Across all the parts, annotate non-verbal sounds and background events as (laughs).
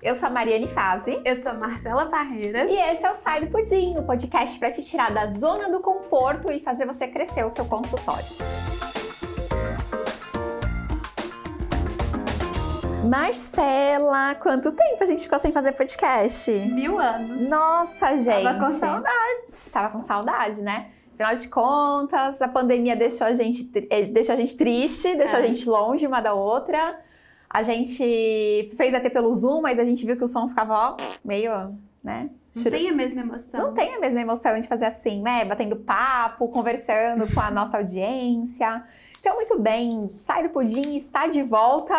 Eu sou a Mariane Fazi. Eu sou a Marcela Barreiras. E esse é o Sai do Pudim, o podcast para te tirar da zona do conforto e fazer você crescer o seu consultório. Marcela, quanto tempo a gente ficou sem fazer podcast? Mil anos. Nossa, gente. Tava com saudades. Tava com saudade, né? Afinal de contas, a pandemia deixou a gente, eh, deixou a gente triste, deixou é. a gente longe uma da outra. A gente fez até pelo Zoom, mas a gente viu que o som ficava ó, meio, né? Não tem a mesma emoção. Não tem a mesma emoção de fazer assim, né? Batendo papo, conversando com a nossa audiência. Então, muito bem, Sai do Pudim está de volta.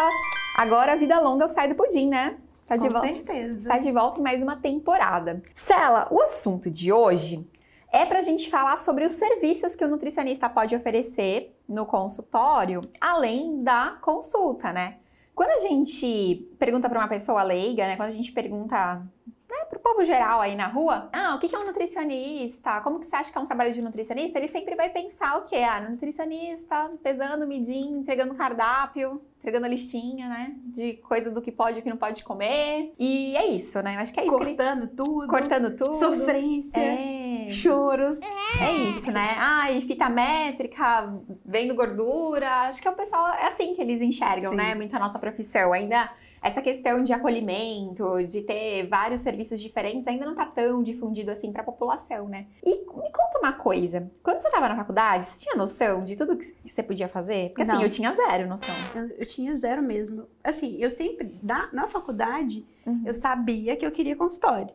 Agora, a vida longa é o Sai do Pudim, né? Tá de Com certeza. Está de volta em mais uma temporada. Cela, o assunto de hoje é para a gente falar sobre os serviços que o nutricionista pode oferecer no consultório, além da consulta, né? Quando a gente pergunta para uma pessoa leiga, né? Quando a gente pergunta né, para o povo geral aí na rua, ah, o que é um nutricionista? Como que você acha que é um trabalho de nutricionista? Ele sempre vai pensar o quê? Ah, nutricionista, pesando, medindo, entregando cardápio, entregando a listinha, né? De coisas do que pode e o que não pode comer. E é isso, né? Acho que é isso. Cortando ele... tudo. Cortando tudo. Sofrência. É. Choros. É isso, né? Ah, e fita métrica, vendo gordura. Acho que é o pessoal, é assim que eles enxergam, Sim. né? Muito a nossa profissão. Ainda essa questão de acolhimento, de ter vários serviços diferentes, ainda não está tão difundido assim para a população, né? E me conta uma coisa: quando você estava na faculdade, você tinha noção de tudo que você podia fazer? Porque assim, não. eu tinha zero noção. Eu, eu, tinha zero mesmo. Assim, eu sempre, na, na faculdade, uhum. eu sabia que eu queria consultório.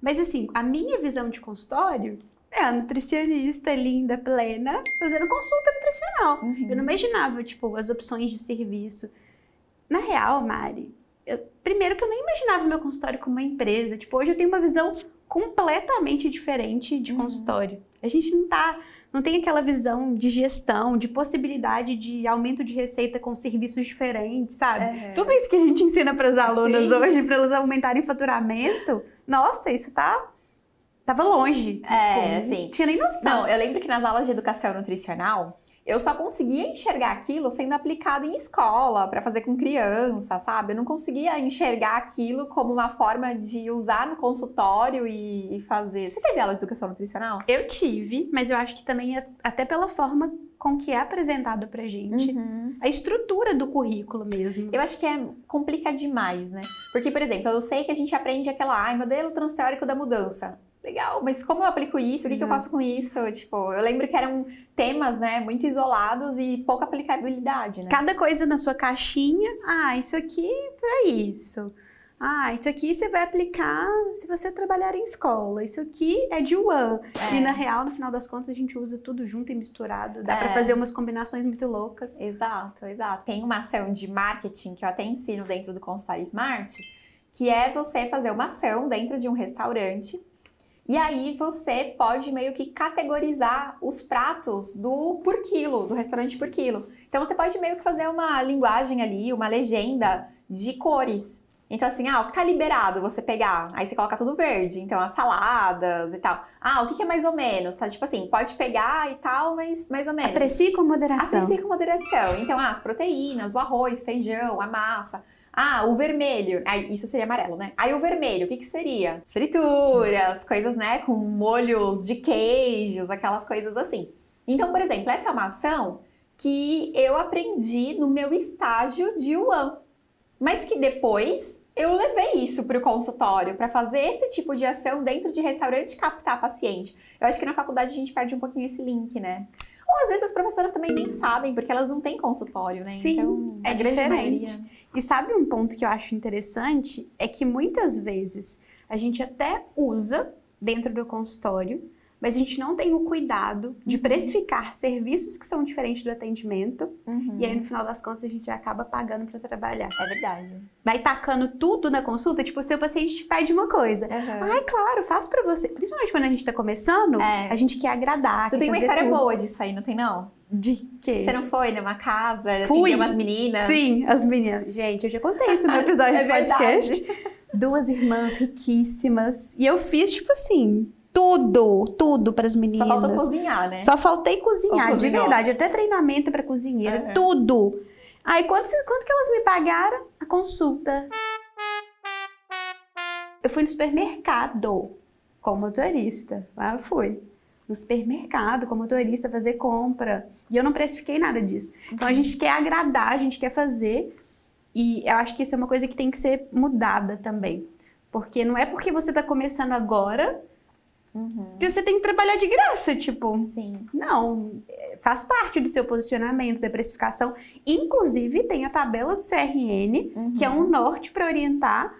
Mas assim, a minha visão de consultório é a nutricionista linda, plena, fazendo consulta nutricional. Uhum. Eu não imaginava, tipo, as opções de serviço. Na real, Mari, eu, primeiro que eu nem imaginava meu consultório como uma empresa. Tipo, hoje eu tenho uma visão completamente diferente de uhum. consultório. A gente não tá, não tem aquela visão de gestão, de possibilidade de aumento de receita com serviços diferentes, sabe? É. Tudo isso que a gente ensina para as alunas Sim. hoje, para elas aumentarem faturamento, nossa, isso tá tava longe. É, tipo, assim. Não tinha nem noção. Não, eu lembro que nas aulas de educação nutricional, eu só conseguia enxergar aquilo sendo aplicado em escola, para fazer com criança, sabe? Eu não conseguia enxergar aquilo como uma forma de usar no consultório e, fazer. Você teve aula de educação nutricional? Eu tive, mas eu acho que também é até pela forma com que é apresentado pra gente. Uhum. A estrutura do currículo mesmo. Eu acho que é complica demais, né? Porque, por exemplo, eu sei que a gente aprende aquela, ai, modelo transteórico da mudança legal, mas como eu aplico isso? O que, que, eu faço com isso? Tipo, eu lembro que eram temas, né, muito isolados e pouca aplicabilidade, né? Cada coisa na sua caixinha, ah, isso aqui para isso. Ah, isso aqui você vai aplicar se você trabalhar em escola. Isso aqui é de one. É. E na real, no final das contas, a gente usa tudo junto e misturado. Dá é. para fazer umas combinações muito loucas. Exato, exato. Tem uma ação de marketing que eu até ensino dentro do Consultório Smart, que é você fazer uma ação dentro de um restaurante e aí você pode meio que categorizar os pratos do por quilo, do restaurante por quilo. Então você pode meio que fazer uma linguagem ali, uma legenda de cores. Então, assim, ah, o que tá liberado você pegar? Aí você coloca tudo verde. Então, as saladas e tal. Ah, o que, que é mais ou menos? Tá? Tipo assim, pode pegar e tal, mas mais ou menos. Aprecie com moderação. Aprecie com moderação. Então, ah, as proteínas, o arroz, feijão, a massa. Ah, o vermelho. Aí, isso seria amarelo, né? Aí o vermelho, o que, que seria? Frituras, coisas, né? Com molhos de queijos, aquelas coisas assim. Então, por exemplo, essa é uma ação que eu aprendi no meu estágio de UAM. Mas que depois eu levei isso para o consultório para fazer esse tipo de ação dentro de restaurante e captar paciente. Eu acho que na faculdade a gente perde um pouquinho esse link, né? Ou às vezes as professoras também nem sabem, porque elas não têm consultório, né? Sim, então, é diferente. Maioria. E sabe um ponto que eu acho interessante? É que muitas vezes a gente até usa dentro do consultório, mas a gente não tem o cuidado de uhum. precificar serviços que são diferentes do atendimento. Uhum. E aí, no final das contas, a gente acaba pagando para trabalhar. É verdade. Vai tacando tudo na consulta, tipo, o seu paciente te pede uma coisa. Uhum. Ai, claro, faço para você. Principalmente quando a gente tá começando, é. a gente quer agradar. Tu quer tem uma história tudo. boa disso aí, não tem não? De quê? Você não foi numa casa, Fui. umas meninas? Sim, as meninas. Gente, eu já contei isso no (laughs) episódio é do podcast. Duas irmãs riquíssimas. E eu fiz, tipo assim, tudo, tudo para as meninas. Só faltou cozinhar, né? Só faltei cozinhar, de verdade. Até treinamento para cozinheira, uhum. tudo. Aí, quanto, quanto que elas me pagaram? A consulta. Eu fui no supermercado com motorista. Lá eu fui. No supermercado com motorista fazer compra. E eu não precifiquei nada disso. Então a gente quer agradar, a gente quer fazer. E eu acho que isso é uma coisa que tem que ser mudada também. Porque não é porque você está começando agora Uhum. que você tem que trabalhar de graça, tipo. Sim. Não, é, faz parte do seu posicionamento, da precificação. Inclusive, tem a tabela do CRN, que é um norte para orientar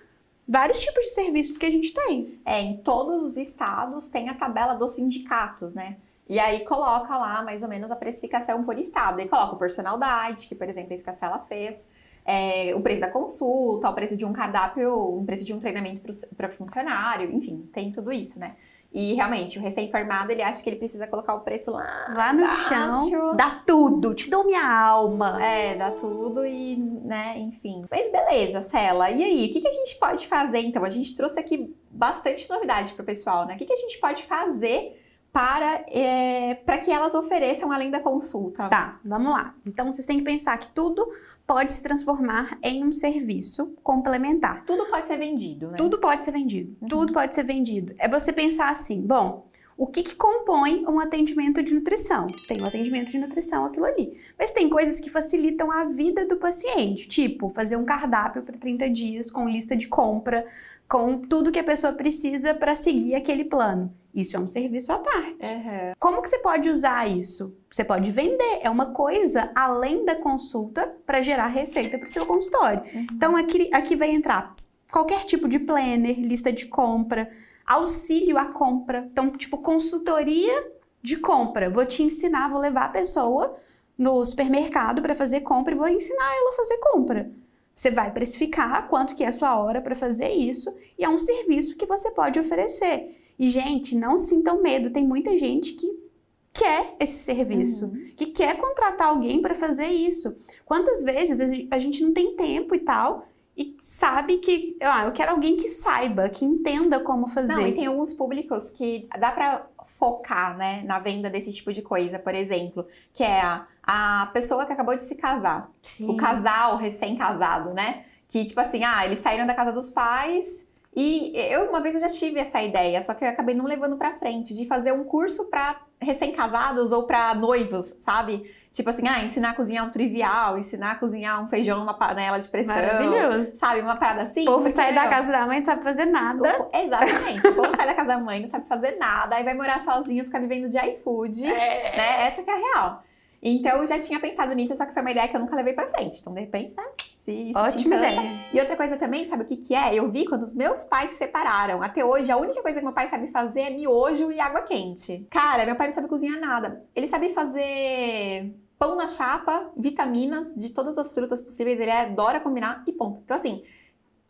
vários tipos de serviços que a gente tem. É, em todos os estados tem a tabela do sindicato, né? E aí coloca lá mais ou menos a precificação por estado. E coloca o personalidade, que por exemplo a Escacela fez, é, o preço da consulta, o preço de um cardápio, o preço de um treinamento para funcionário, enfim, tem tudo isso, né? E realmente, o recém-formado, ele acha que ele precisa colocar o preço lá, Lá no embaixo. chão, dá tudo, te dou minha alma. É, dá tudo e, né, enfim. Mas beleza, Cela. E aí, o que, que a gente pode fazer, então? A gente trouxe aqui bastante novidade pro pessoal, né? O que, que a gente pode fazer para, é, para que elas ofereçam além da consulta? Tá, vamos lá. Então, vocês têm que pensar que tudo pode se transformar em um serviço complementar. Tudo pode ser vendido, né? Tudo pode ser vendido. Uhum. Tudo pode ser vendido. É você pensar assim, bom, o que, que compõe um atendimento de nutrição? Tem um atendimento de nutrição aquilo ali. Mas tem coisas que facilitam a vida do paciente, tipo fazer um cardápio para 30 dias com lista de compra, com tudo que a pessoa precisa para seguir aquele plano. Isso é um serviço à parte. Uhum. Como que você pode usar isso? Você pode vender, é uma coisa além da consulta para gerar receita para o seu consultório. Uhum. Então aqui, aqui vai entrar qualquer tipo de planner, lista de compra, auxílio à compra. Então, tipo, consultoria de compra. Vou te ensinar, vou levar a pessoa no supermercado para fazer compra e vou ensinar ela a fazer compra. Você vai precificar quanto que é a sua hora para fazer isso e é um serviço que você pode oferecer. E gente, não sintam medo, tem muita gente que quer esse serviço, Uhum. que quer contratar alguém para fazer isso. Quantas vezes a gente- não tem tempo e tal e sabe que, ah, eu quero alguém que saiba, que entenda como fazer. Não, e tem alguns públicos que dá pra focar, né, na venda desse tipo de coisa, por exemplo, que é a, a pessoa que acabou de se casar, Sim. o casal recém-casado, né? Que tipo assim, ah, eles saíram da casa dos pais e eu uma vez eu já tive essa ideia, só que eu acabei não levando pra frente de fazer um curso pra recém-casados ou pra noivos, sabe? Tipo assim, ah, ensinar a cozinhar um trivial, ensinar a cozinhar um feijão numa panela de pressão. Maravilhoso. Sabe, uma parada assim? O povo sai da casa da mãe não sabe fazer nada. o- Exatamente. O povo sai da casa da mãe, não sabe fazer nada, aí vai morar sozinho, fica vivendo de iFood, É. né? Essa que é a real. Então eu já tinha pensado nisso, só que foi uma ideia que eu nunca levei pra frente. Então, de repente, né? Se isso Ótima ideia. E outra coisa também, sabe o que que é? Eu vi quando os meus pais se separaram. Até hoje, a única coisa que meu pai sabe fazer é miojo e água quente. Cara, meu pai não sabe cozinhar nada. Ele sabe fazer pão na chapa, vitaminas de todas as frutas possíveis. Ele adora combinar e ponto. Então, assim,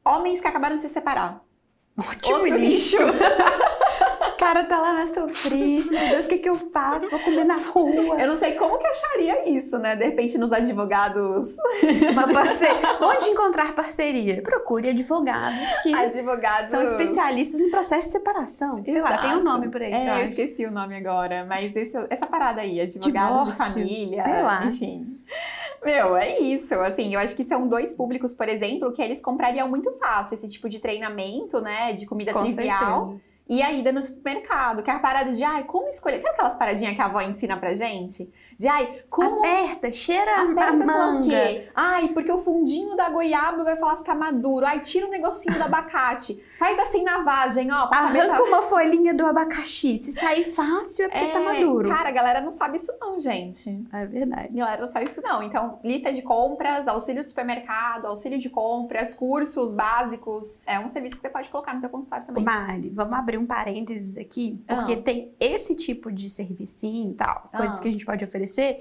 homens que acabaram de se separar. Ótimo Outro lixo. (laughs) O cara tá lá na sofrência, meu Deus, o que que eu faço? Vou comer na rua. Eu não sei como que acharia isso, né? De repente, nos advogados. Uma parceria. Onde encontrar parceria? Procure advogados que advogados. são especialistas em processo de separação. Sei lá, tem um nome por aí, É, eu esqueci o nome agora, mas esse- essa parada aí, advogados de família, sei lá. enfim. Meu, é isso. Assim, eu acho que são dois públicos, por exemplo, que eles comprariam muito fácil esse tipo de treinamento, né? De comida Com trivial. certeza. E a ida no supermercado, que é a parada de, ai, como escolher? Sabe aquelas paradinhas que a avó ensina pra gente? De, ai, como Aperta, cheira a Aperta sei o manga. quê? Ai, porque o fundinho da goiaba vai falar se tá maduro. Ai, tira o negocinho do (laughs) abacate. Faz assim na vagem, ó. Arranca uma folhinha do abacaxi. Se sair fácil é porque é, tá maduro. Cara, a galera não sabe isso não, gente. É verdade. A galera não sabe isso não. Então, lista de compras, auxílio de supermercado, auxílio de compras, cursos básicos. É um serviço que você pode colocar no teu consultório também. Mari, vamos abrir um parênteses aqui, porque Ah. tem esse tipo de servicinho e tal, coisas Ah. que a gente pode oferecer,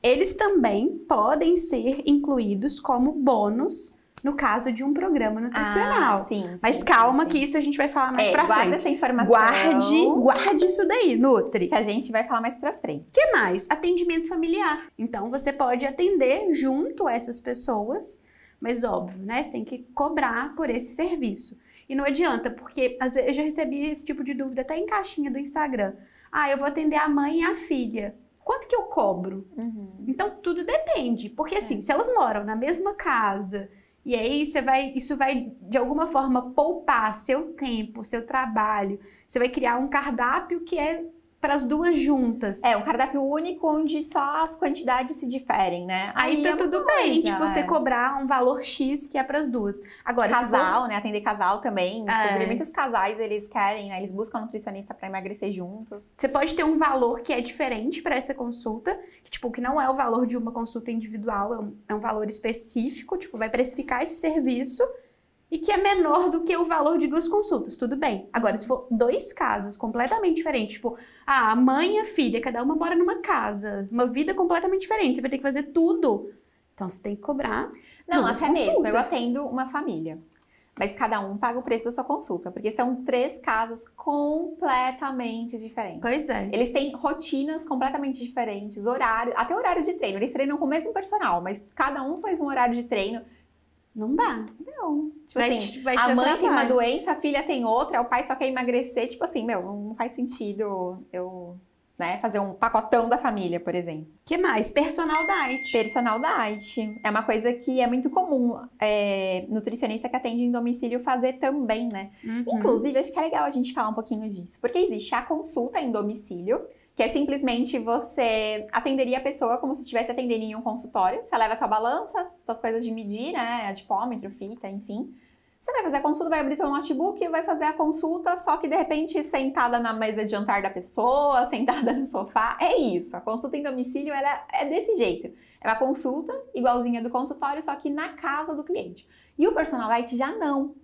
eles também podem ser incluídos como bônus no caso de um programa nutricional. Ah, sim, Mas sim, calma sim, que isso a gente vai falar mais É, pra guarda frente. essa informação. Guarde, guarde isso daí, Nutri. Que a gente vai falar mais pra frente. O que mais? Atendimento familiar. Então você pode atender junto a essas pessoas, mas óbvio, né? Você tem que cobrar por esse serviço. E não adianta, porque às vezes eu já recebi esse tipo de dúvida até em caixinha do Instagram. Ah, eu vou atender a mãe e a filha. Quanto que eu cobro? Uhum. Então tudo depende. Porque assim, se elas moram na mesma casa E aí você vai, isso vai de alguma forma poupar seu tempo, seu trabalho. Você vai criar um cardápio que é para as duas juntas. É, um cardápio único onde só as quantidades se diferem, né? Aí, tá é tudo uma bem, coisa, tipo, você é. cobrar um valor X que é para as duas. Agora, Casal, né? Atender casal também. É. Inclusive, muitos casais, eles querem, né? Eles buscam nutricionista para emagrecer juntos. Você pode ter um valor que é diferente para essa consulta, que, tipo, que não é o valor de uma consulta individual, é um, é um valor específico, tipo, vai precificar esse serviço e que é menor do que o valor de duas consultas, tudo bem. Agora, se for dois casos completamente diferentes, tipo, ah, a mãe e a filha, cada uma mora numa casa, uma vida completamente diferente, você vai ter que fazer tudo. Então, você tem que cobrar. Não, até mesmo. Eu consultas. atendo uma família. Mas cada um paga o preço da sua consulta, porque são três casos completamente diferentes. Pois é. Eles têm rotinas completamente diferentes, horário, até horário de treino. Eles treinam com o mesmo personal, mas cada um faz um horário de treino. Não dá. Não. Tipo Vai assim, vai a mãe tem uma doença, a filha tem outra, o pai só quer emagrecer. Tipo assim, meu, não faz sentido eu né, fazer um pacotão da família, por exemplo. que mais? Personal diet. Personal diet. É uma coisa que é muito comum é, nutricionista que atende em domicílio fazer também, né? Uhum. Inclusive, acho que é legal a gente falar um pouquinho disso. Porque existe a consulta em domicílio, que é simplesmente você atenderia a pessoa como se estivesse atendendo em um consultório. Você leva a tua balança, tuas coisas de medir, né? Adipômetro, fita, enfim. Você vai fazer a consulta, vai abrir seu notebook vai fazer a consulta, só que de repente sentada na mesa de jantar da pessoa, (laughs) sentada no sofá. É isso. A consulta em domicílio ela é desse jeito. É uma consulta igualzinha do consultório, só que na casa do cliente. E o personal diet já não.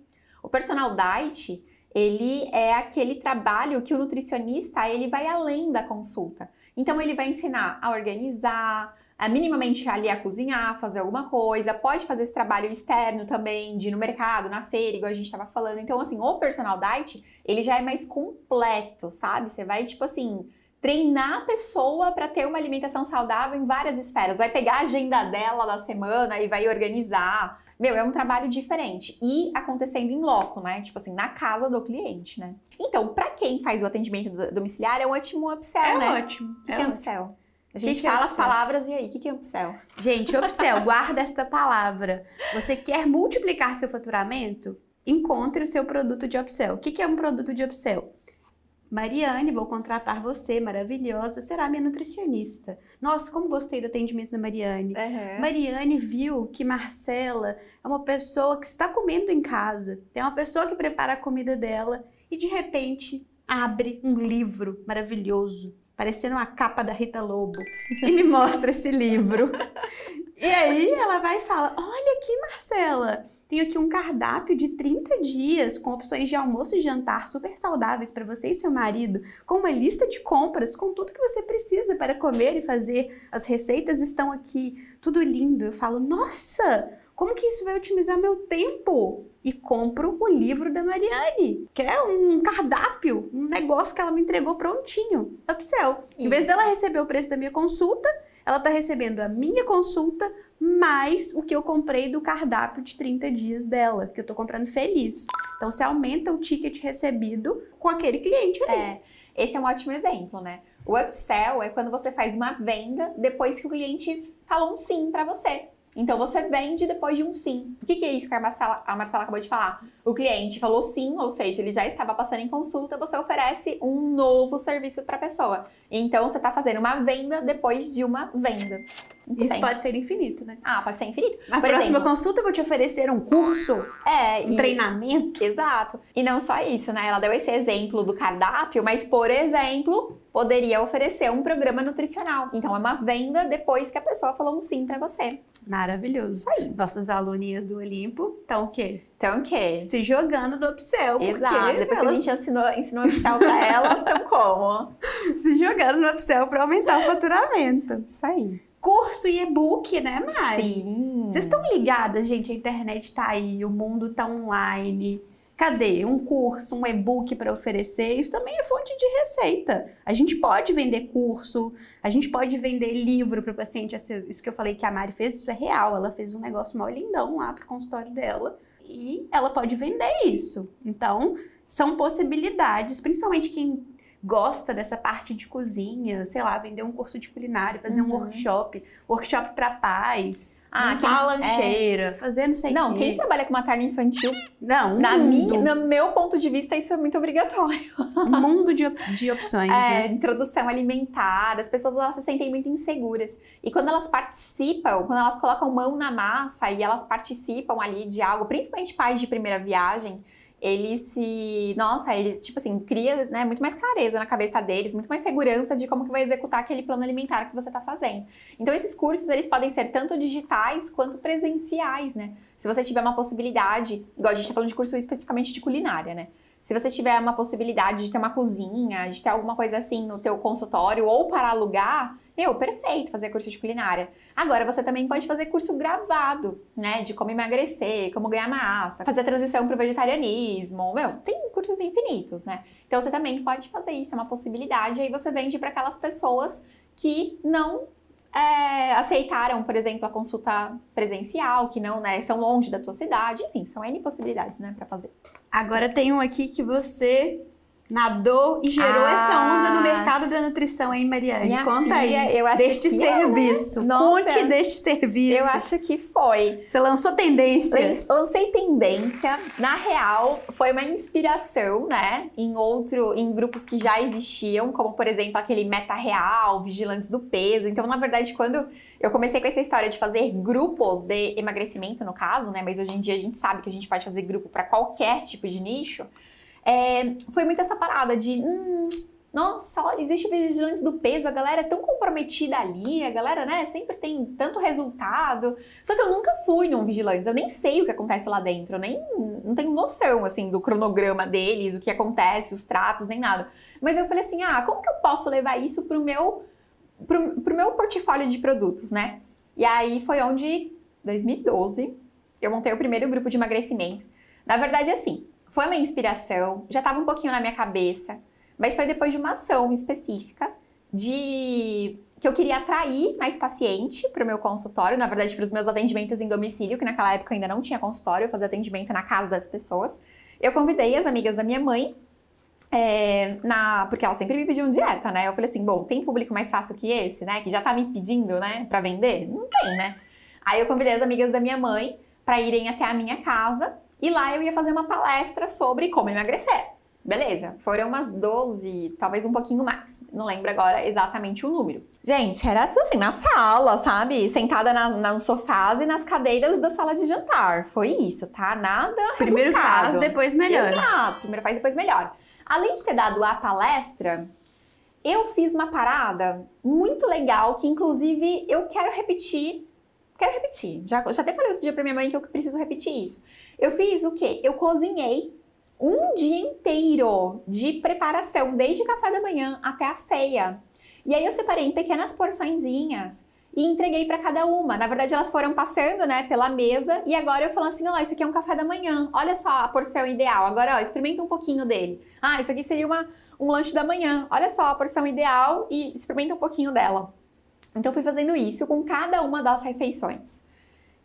O personal diet, ele é aquele trabalho que o nutricionista, ele vai além da consulta. Então ele vai ensinar a organizar, a minimamente ali a cozinhar, fazer alguma coisa, pode fazer esse trabalho externo também, de ir no mercado, na feira, igual a gente estava falando. Então assim, o personal diet, ele já é mais completo, sabe? Você vai tipo assim, treinar a pessoa para ter uma alimentação saudável em várias esferas. Vai pegar a agenda dela da semana e vai organizar. Meu, é um trabalho diferente. E acontecendo em loco, né? Tipo assim, na casa do cliente, né? Então, para quem faz o atendimento do- domiciliar, é um ótimo upsell, É né? ótimo. O que, é que é ótimo. upsell? A gente que é fala as upsell? palavras e aí, o que, que é upsell? Gente, Upsell, (laughs) guarda esta palavra. Você quer multiplicar seu faturamento? Encontre o seu produto de Upsell. O que que é um produto de Upsell? Mariane, vou contratar você, maravilhosa, será minha nutricionista. Nossa, como gostei do atendimento da Mariane. Mariane viu que Marcela é uma pessoa que está comendo em casa, tem uma pessoa que prepara a comida dela e de repente abre um livro maravilhoso, parecendo uma capa da Rita Lobo, e me mostra esse livro. (laughs) E aí ela vai e fala: Olha aqui, Marcela, tenho aqui um cardápio de 30 dias com opções de almoço e jantar super saudáveis para você e seu marido, com uma lista de compras, com tudo que você precisa para comer e fazer. As receitas estão aqui, tudo lindo. Eu falo: Nossa, como que isso vai otimizar meu tempo? E compro o livro da Mariane, que é um cardápio, um negócio que ela me entregou prontinho. Upsell. Em vez dela receber o preço da minha consulta, ela está recebendo a minha consulta mais o que eu comprei do cardápio de 30 dias dela, que eu tô comprando feliz. Então você aumenta o ticket recebido com aquele cliente ali. É, esse é um ótimo exemplo, né? O upsell é quando você faz uma venda depois que o cliente falou um sim para você. Então você vende depois de um sim. O que, que é isso que a Marcela, a Marcela acabou de falar? O cliente falou sim, ou seja, ele já estava passando em consulta, você oferece um novo serviço para a pessoa. Então você está fazendo uma venda depois de uma venda. Muito Isso bem. pode ser infinito, né? Ah, pode ser infinito. Na próxima exemplo, consulta eu vou te oferecer um curso, é, um e- treinamento. Exato. E não só isso, né? Ela deu esse exemplo do cardápio, mas, por exemplo, poderia oferecer um programa nutricional. Então, é uma venda depois que a pessoa falou um sim pra você. Maravilhoso. Isso aí. Nossas aluninhas do Olimpo estão o quê? Então, o quê? Se jogando no Upsell. Exato. Depois que a elas gente ensinou, ensinou oficial pra elas, estão como? (laughs) se jogando no Upsell para aumentar o faturamento. Isso aí. Curso e e-book, né, Mari? Sim. Vocês estão ligadas, gente? A internet tá aí, o mundo tá online. Cadê? Um curso, um e-book para oferecer? Isso também é fonte de receita. A gente pode vender curso, a gente pode vender livro para o paciente. Isso que eu falei que a Mari fez, isso é real. Ela fez um negócio mó lindão lá pro consultório dela e ela pode vender isso. Então, são possibilidades, principalmente quem gosta dessa parte de cozinha, sei lá, vender um curso de culinária, fazer um Uhum. workshop, workshop para pais. Ah, quem, a lancheira, é... fazer não sei Não, quê. quem trabalha com materno infantil, não, na minha, no meu ponto de vista, isso é muito obrigatório. Um mundo de, de opções, é, né? Introdução alimentar, as pessoas elas se sentem muito inseguras. E quando elas participam, quando elas colocam mão na massa e elas participam ali de algo, principalmente pais de primeira viagem, ele se. Nossa, ele, tipo assim, cria né, muito mais clareza na cabeça deles, muito mais segurança de como que vai executar aquele plano alimentar que você está fazendo. Então, esses cursos, eles podem ser tanto digitais quanto presenciais, né? Se você tiver uma possibilidade, igual a gente está falando de curso especificamente de culinária, né? Se você tiver uma possibilidade de ter uma cozinha, de ter alguma coisa assim no teu consultório ou para alugar, meu, perfeito fazer curso de culinária. Agora, você também pode fazer curso gravado, né? De como emagrecer, como ganhar massa, fazer a transição para o vegetarianismo. Meu, tem cursos infinitos, né? Então, você também pode fazer isso, é uma possibilidade. Aí você vende para aquelas pessoas que não é, aceitaram, por exemplo, a consulta presencial, que não, né, são longe da tua cidade, enfim, são N possibilidades, né, para fazer. Agora tem um aqui que você nadou e gerou ah, essa onda no mercado da nutrição, hein, Mariane? Conta filha, aí eu acho deste que serviço. É, Nossa, Conte deste serviço. Eu acho que foi. Você lançou tendência. Lancei tendência. Na real, foi uma inspiração, né, em outro, em grupos que já existiam, como por exemplo aquele Meta Real, Vigilantes do Peso. Então, na verdade, quando eu comecei com essa história de fazer grupos de emagrecimento, no caso, né, mas hoje em dia a gente sabe que a gente pode fazer grupo para qualquer tipo de nicho é, foi muito essa parada de. Hum, nossa, olha, existe vigilantes do peso, a galera é tão comprometida ali, a galera, né, sempre tem tanto resultado. Só que eu nunca fui num vigilante, eu nem sei o que acontece lá dentro, eu nem não tenho noção, assim, do cronograma deles, o que acontece, os tratos, nem nada. Mas eu falei assim, ah, como que eu posso levar isso pro meu, pro, pro meu portfólio de produtos, né? E aí foi onde, 2012, eu montei o primeiro grupo de emagrecimento. Na verdade, assim, foi uma inspiração, já estava um pouquinho na minha cabeça, mas foi depois de uma ação específica de que eu queria atrair mais paciente para o meu consultório, na verdade para os meus atendimentos em domicílio, que naquela época ainda não tinha consultório, eu fazia atendimento na casa das pessoas. Eu convidei as amigas da minha mãe, é, na, porque elas sempre me pediam dieta, né? Eu falei assim, bom, tem público mais fácil que esse, né? Que já tá me pedindo, né, para vender? Não tem, né? Aí eu convidei as amigas da minha mãe para irem até a minha casa e lá eu ia fazer uma palestra sobre como emagrecer. Beleza, foram umas 12, talvez um pouquinho mais. Não lembro agora exatamente o número. Gente, era tudo assim, na sala, sabe? Sentada nas, nos sofás e nas cadeiras da sala de jantar. Foi isso, tá? Nada. Primeiro rebuscado. faz, depois melhor. Exato, primeiro faz, depois melhor. Além de ter dado a palestra, eu fiz uma parada muito legal que, inclusive, eu quero repetir. Quero repetir. Já, já até falei outro dia pra minha mãe que eu preciso repetir isso. Eu fiz o quê? Eu cozinhei um dia inteiro de preparação, desde café da manhã até a ceia. E aí eu separei em pequenas porçõezinhas e entreguei para cada uma. Na verdade, elas foram passando, né, pela mesa e agora eu falo assim: "Ó, isso aqui é um café da manhã. Olha só a porção ideal. Agora, ó, experimenta um pouquinho dele. Ah, isso aqui seria uma um lanche da manhã. Olha só a porção ideal e experimenta um pouquinho dela." Então fui fazendo isso com cada uma das refeições.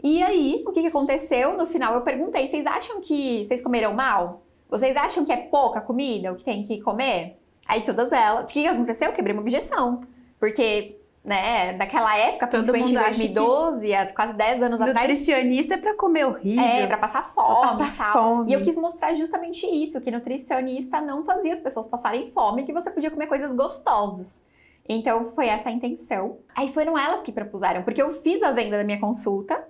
E aí, o que, que aconteceu? No final eu perguntei: vocês acham que vocês comeram mal? Vocês acham que é pouca comida o que tem que comer? Aí todas elas. O que, que aconteceu? Eu quebrei uma objeção. Porque né, naquela época, Todo principalmente em 2012, há quase 10 anos atrás. Nutricionista é pra comer horrível. É, pra passar fome. Pra passar e tal. fome. E eu quis mostrar justamente isso: que nutricionista não fazia as pessoas passarem fome, que você podia comer coisas gostosas. Então foi essa a intenção. Aí foram elas que propuseram, porque eu fiz a venda da minha consulta.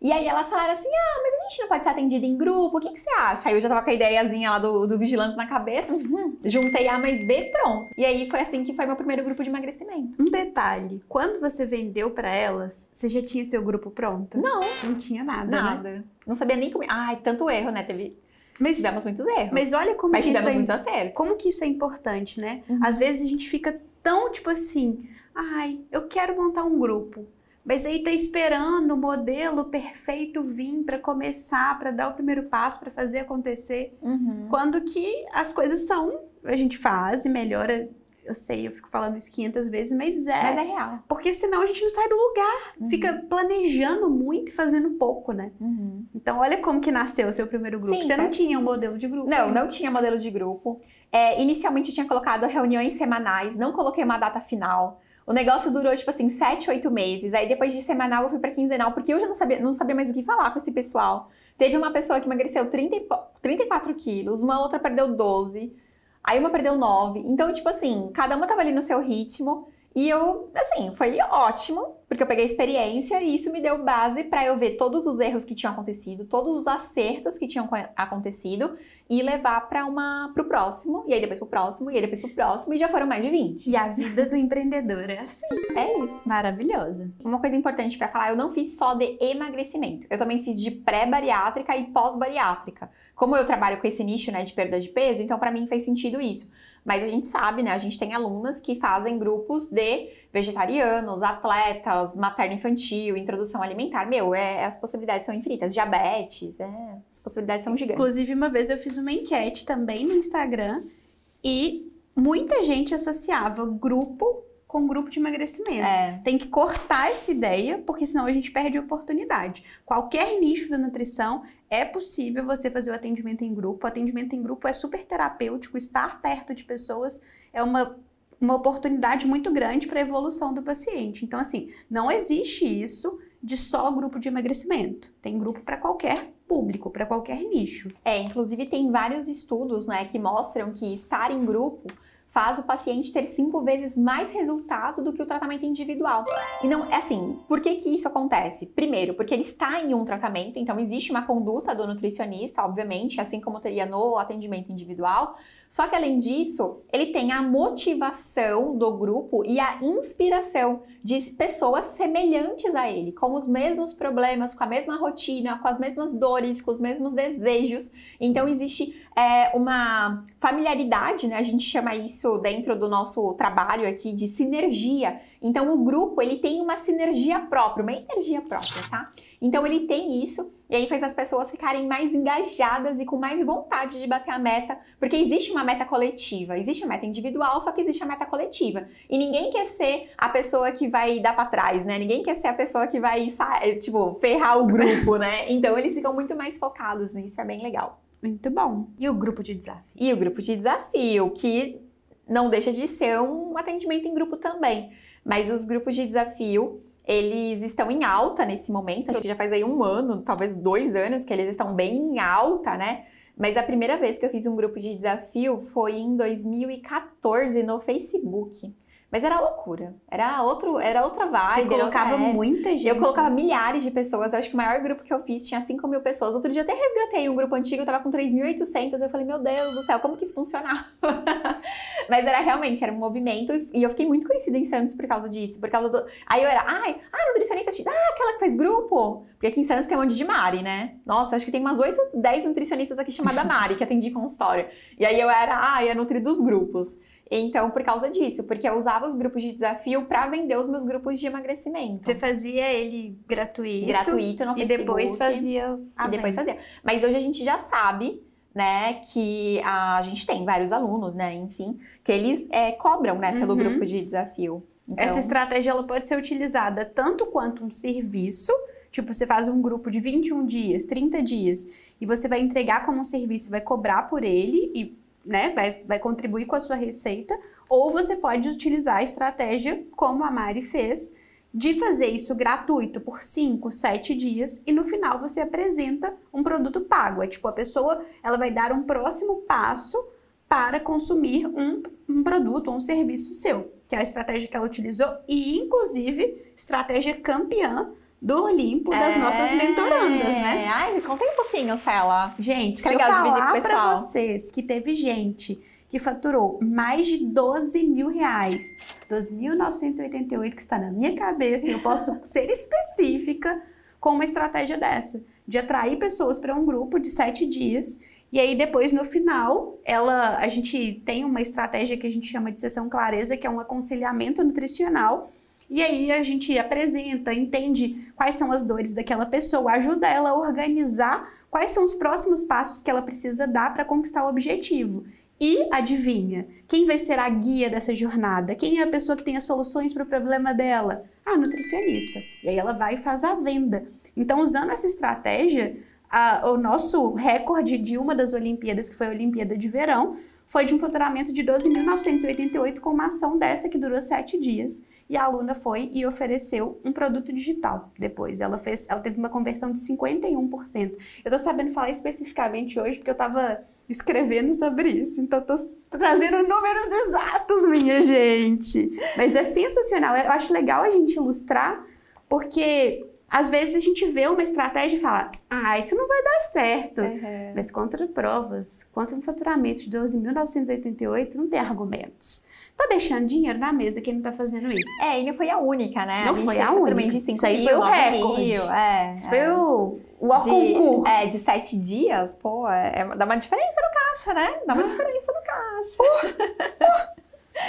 E aí elas falaram assim: ah, mas a gente não pode ser atendida em grupo, o que, que você acha? Aí eu já tava com a ideiazinha lá do, do vigilante na cabeça, uhum, (laughs) juntei A mais B, pronto. E aí foi assim que foi meu primeiro grupo de emagrecimento. Um detalhe: quando você vendeu para elas, você já tinha seu grupo pronto? Não. Não tinha nada. Né? Nada. Né? Não sabia nem como. Ai, tanto erro, né? Teve. Mas, tivemos muitos erros. Mas olha como mas que tivemos isso é, muitos acertos. Como que isso é importante, né? Uhum. Às vezes a gente fica tão tipo assim, ai, eu quero montar um grupo. Mas aí tá esperando o modelo perfeito vir para começar, para dar o primeiro passo, para fazer acontecer. Uhum. Quando que as coisas são, a gente faz e melhora. Eu sei, eu fico falando isso 500 vezes, mas é. Mas é real. Porque senão a gente não sai do lugar. Uhum. Fica planejando muito e fazendo pouco, né? Uhum. Então, olha como que nasceu o seu primeiro grupo. Sim, Você não tinha um modelo de grupo? Não, não tinha modelo de grupo. É, inicialmente eu tinha colocado reuniões semanais, não coloquei uma data final O negócio durou, tipo assim, 7, 8 meses. Aí depois de semanal eu fui pra quinzenal, porque eu já não sabia, não sabia mais o que falar com esse pessoal. Teve uma pessoa que emagreceu 30, 34 quilos, uma outra perdeu 12, aí uma perdeu 9. Então, tipo assim, cada uma tava ali no seu ritmo. E eu, assim, foi ótimo, porque eu peguei experiência e isso me deu base para eu ver todos os erros que tinham acontecido, todos os acertos que tinham acontecido e levar para uma pro próximo, e aí depois pro próximo, e aí depois pro próximo, e já foram mais de 20. E a vida do empreendedor é assim. É isso. Maravilhosa. Uma coisa importante para falar, eu não fiz só de emagrecimento. Eu também fiz de pré-bariátrica e pós-bariátrica. Como eu trabalho com esse nicho, né, de perda de peso, então para mim fez sentido isso. Mas a gente sabe, né? A gente tem alunas que fazem grupos de vegetarianos, atletas, materno-infantil, introdução alimentar. Meu, é, as possibilidades são infinitas. Diabetes, é, as possibilidades são gigantes. Inclusive, uma vez eu fiz uma enquete também no Instagram e muita gente associava grupo com grupo de emagrecimento. É. Tem que cortar essa ideia, porque senão a gente perde a oportunidade. Qualquer nicho da nutrição é possível você fazer o atendimento em grupo. O atendimento em grupo é super terapêutico, estar perto de pessoas é uma, uma oportunidade muito grande para a evolução do paciente. Então, assim, não existe isso de só grupo de emagrecimento. Tem grupo para qualquer público, para qualquer nicho. É, inclusive tem vários estudos, né, que mostram que estar em grupo faz o paciente ter cinco vezes mais resultado do que o tratamento individual. E não é assim, por que que isso acontece? Primeiro, porque ele está em um tratamento, então existe uma conduta do nutricionista, obviamente, assim como teria no atendimento individual, só que além disso, ele tem a motivação do grupo e a inspiração de pessoas semelhantes a ele, com os mesmos problemas, com a mesma rotina, com as mesmas dores, com os mesmos desejos. Então existe é, uma familiaridade, né? A gente chama isso dentro do nosso trabalho aqui de sinergia. Então o grupo ele tem uma sinergia própria, uma energia própria, tá? Então ele tem isso e aí faz as pessoas ficarem mais engajadas e com mais vontade de bater a meta, porque existe uma meta coletiva, existe a meta individual, só que existe a meta coletiva. E ninguém quer ser a pessoa que vai dar para trás, né? Ninguém quer ser a pessoa que vai, tipo, ferrar o grupo, né? (laughs) Então eles ficam muito mais focados nisso, é bem legal. Muito bom. E o grupo de desafio? E o grupo de desafio, que não deixa de ser um atendimento em grupo também. Mas os grupos de desafio, eles estão em alta nesse momento. Acho que já faz aí um ano, talvez dois anos, que eles estão bem em alta, né? Mas a primeira vez que eu fiz um grupo de desafio foi em 2014 no Facebook. Mas era loucura. Era, outro, era outra vibe. Você colocava outra... muita gente. Eu colocava milhares de pessoas. Eu acho que o maior grupo que eu fiz tinha 5 mil pessoas. Outro dia eu até resgatei um grupo antigo, eu tava com 3.800. Eu falei, meu Deus do céu, como que isso funcionava? (laughs) Mas era realmente, era um movimento. E eu fiquei muito conhecida em Santos por causa disso. Por causa do... Aí eu era, ai, ah, nutricionista, ah, aquela que faz grupo. Porque aqui em Santos tem um monte de Mari, né? Nossa, eu acho que tem umas 8, 10 nutricionistas aqui chamada Mari, que atendi consultório. E aí eu era, ai, a Nutri dos grupos. Então, por causa disso, porque eu usava os grupos de desafio para vender os meus grupos de emagrecimento. Você fazia ele gratuito? Gratuito no Facebook. E depois fazia a E depois fazia. Mas hoje a gente já sabe né, que a gente tem vários alunos, né, enfim, que eles é, cobram, né, pelo uhum. grupo de desafio. Então... Essa estratégia ela pode ser utilizada tanto quanto um serviço, tipo, você faz um grupo de 21 dias, 30 dias, e você vai entregar como um serviço, vai cobrar por ele e né, vai, vai contribuir com a sua receita, ou você pode utilizar a estratégia como a Mari fez, de fazer isso gratuito por 5, 7 dias e no final você apresenta um produto pago. É tipo, a pessoa ela vai dar um próximo passo para consumir um, um produto ou um serviço seu, que é a estratégia que ela utilizou e, inclusive, estratégia campeã do Olimpo das é... nossas mentorandas, né? Ai, conta um pouquinho, Cela. Gente, que se legal eu falar para vocês que teve gente que faturou mais de 12 mil reais, 12.988 que está na minha cabeça, e eu posso (laughs) ser específica com uma estratégia dessa, de atrair pessoas para um grupo de sete dias e aí depois no final, ela a gente tem uma estratégia que a gente chama de sessão clareza, que é um aconselhamento nutricional e aí a gente apresenta, entende quais são as dores daquela pessoa, ajuda ela a organizar quais são os próximos passos que ela precisa dar para conquistar o objetivo. E adivinha, quem vai ser a guia dessa jornada? Quem é a pessoa que tem as soluções para o problema dela? A nutricionista. E aí ela vai e faz a venda. Então, usando essa estratégia, a, o nosso recorde de uma das Olimpíadas, que foi a Olimpíada de Verão, foi de um faturamento de 12.988 com uma ação dessa que durou sete dias. E a aluna foi e ofereceu um produto digital depois. Ela fez, ela teve uma conversão de 51%. Eu tô sabendo falar especificamente hoje porque eu tava escrevendo sobre isso. Então, tô trazendo números exatos, minha gente. Mas é sensacional. Eu acho legal a gente ilustrar, porque às vezes a gente vê uma estratégia e fala, ah, isso não vai dar certo. Uhum. Mas contra provas, contra um faturamento de 12.988, não tem argumentos. Tá deixando dinheiro na mesa quem não tá fazendo isso. É, e não foi a única, né? Não a foi a única. De 5 isso aí mil, foi o recorde. Mil, é, isso é. foi o, o concurso. É, de sete dias, pô, é, é, dá uma diferença no caixa, né? Dá uma ah. diferença no caixa. Uh, (laughs) uh.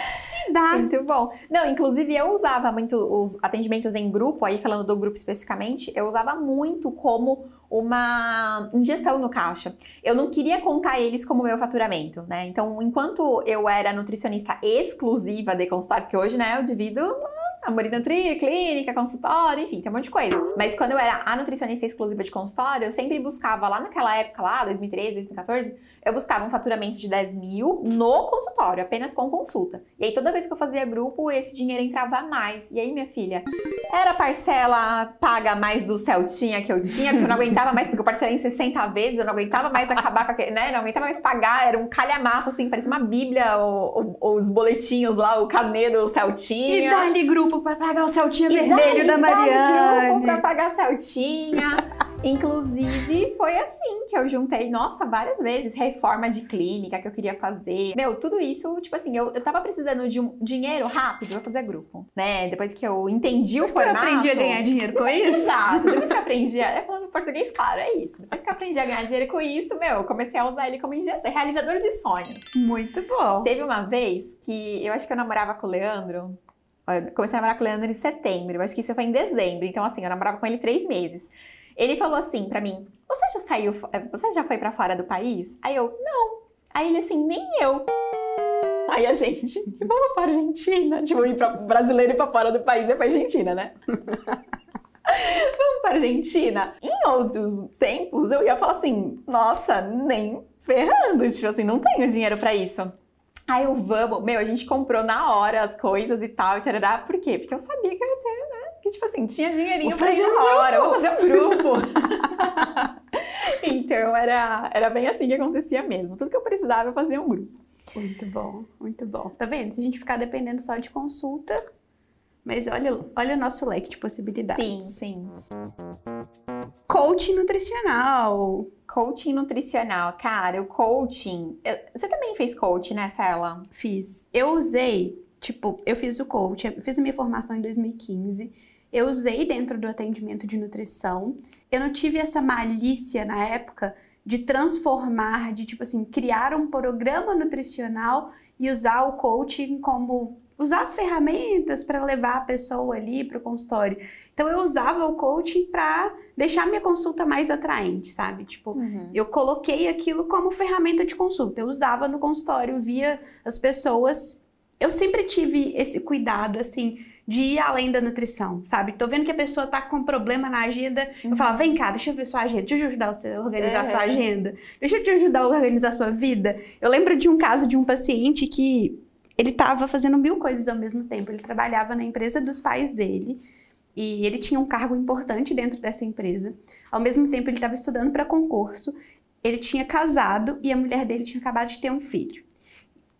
Se dá. Muito bom. Não, inclusive eu usava muito os atendimentos em grupo, aí falando do grupo especificamente, eu usava muito como uma injeção no caixa. Eu não queria contar eles como meu faturamento, né? Então, enquanto eu era nutricionista exclusiva de consultório, porque hoje, né, eu divido a Nutri, clínica, consultório, enfim, tem um monte de coisa. Mas quando eu era a nutricionista exclusiva de consultório, eu sempre buscava lá naquela época lá, 2013, 2014, eu buscava um faturamento de 10 mil no consultório, apenas com consulta. E aí toda vez que eu fazia grupo, esse dinheiro entrava a mais. E aí, minha filha, era parcela paga mais do Celtinha que eu tinha, porque eu não aguentava mais, porque eu parcelei em 60 vezes, eu não aguentava mais acabar com aquele, né? Não aguentava mais pagar, era um calhamaço, assim, parecia uma bíblia, o, o, os boletinhos lá, o carnê do Celtinha. E dá-lhe grupo pra pagar o Celtinha e vermelho da Mariana. Pra pagar Celtinha. Inclusive, foi assim que eu juntei, nossa, várias vezes, reforma de clínica que eu queria fazer. Meu, tudo isso, tipo assim, eu, eu tava precisando de um dinheiro rápido, eu fazer grupo, né? Depois que eu entendi o formato. Eu aprendi a ganhar dinheiro com isso. Exato. Depois que eu aprendi, é falando português, claro, é isso. Depois que eu aprendi a ganhar dinheiro com isso, meu, eu comecei a usar ele como injeção, realizador de sonhos. Muito bom. Teve uma vez que eu acho que eu namorava com o Leandro, eu comecei a namorar com o Leandro em setembro, eu acho que isso foi em dezembro, então assim, eu namorava com ele três meses. Ele falou assim para mim: Você já saiu, você já foi para fora do país? Aí eu: Não. Aí ele assim: Nem eu. Aí a gente, (laughs) vamos pra Argentina. Tipo, ir pra brasileiro ir pra fora do país é pra Argentina, né? (laughs) vamos pra Argentina. Em outros tempos, eu ia falar assim: Nossa, nem ferrando. Tipo assim, não tenho dinheiro para isso. Aí eu, vamos. Meu, a gente comprou na hora as coisas e tal, e tarará. Por quê? Porque eu sabia que eu ia ter, né? Que, tipo assim, tinha dinheirinho pra ir na hora. Vou fazer um grupo. (laughs) (laughs) então, era, era bem assim que acontecia mesmo. Tudo que eu precisava, eu fazia um grupo. Muito bom, muito bom. Tá vendo? Se a gente ficar dependendo só de consulta, mas olha, olha o nosso leque de possibilidades. Sim, sim. Coaching nutricional. Coaching nutricional. Cara, o coaching. Você também fez coaching, né, Cela? Fiz. Eu usei, tipo, eu fiz o coaching, eu fiz a minha formação em 2015. Eu usei dentro do atendimento de nutrição. Eu não tive essa malícia na época de transformar, de tipo assim, criar um programa nutricional e usar o coaching como usar as ferramentas para levar a pessoa ali para o consultório. Então eu usava o coaching para deixar minha consulta mais atraente, sabe? Tipo, uhum. eu coloquei aquilo como ferramenta de consulta. Eu usava no consultório, via as pessoas. Eu sempre tive esse cuidado assim de ir além da nutrição, sabe? Tô vendo que a pessoa tá com um problema na agenda, uhum. eu falo, vem cá, deixa eu ver sua agenda, deixa eu te ajudar você a organizar é. sua agenda, deixa eu te ajudar a organizar sua vida. Eu lembro de um caso de um paciente que ele estava fazendo mil coisas ao mesmo tempo. Ele trabalhava na empresa dos pais dele e ele tinha um cargo importante dentro dessa empresa. Ao mesmo tempo, ele estava estudando para concurso. Ele tinha casado e a mulher dele tinha acabado de ter um filho.